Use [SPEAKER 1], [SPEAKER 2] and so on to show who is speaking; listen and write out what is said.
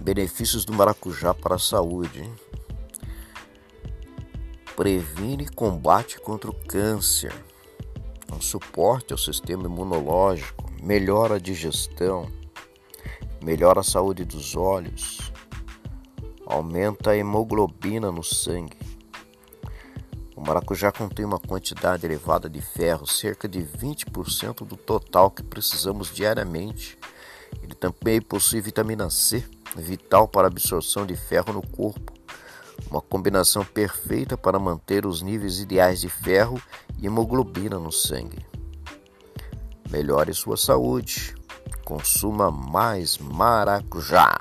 [SPEAKER 1] Benefícios do maracujá para a saúde. Previne e combate contra o câncer. Um suporte ao sistema imunológico. Melhora a digestão. Melhora a saúde dos olhos. Aumenta a hemoglobina no sangue. O maracujá contém uma quantidade elevada de ferro, cerca de 20% do total que precisamos diariamente. Ele também possui vitamina C, vital para a absorção de ferro no corpo. Uma combinação perfeita para manter os níveis ideais de ferro e hemoglobina no sangue. Melhore sua saúde. Consuma mais maracujá.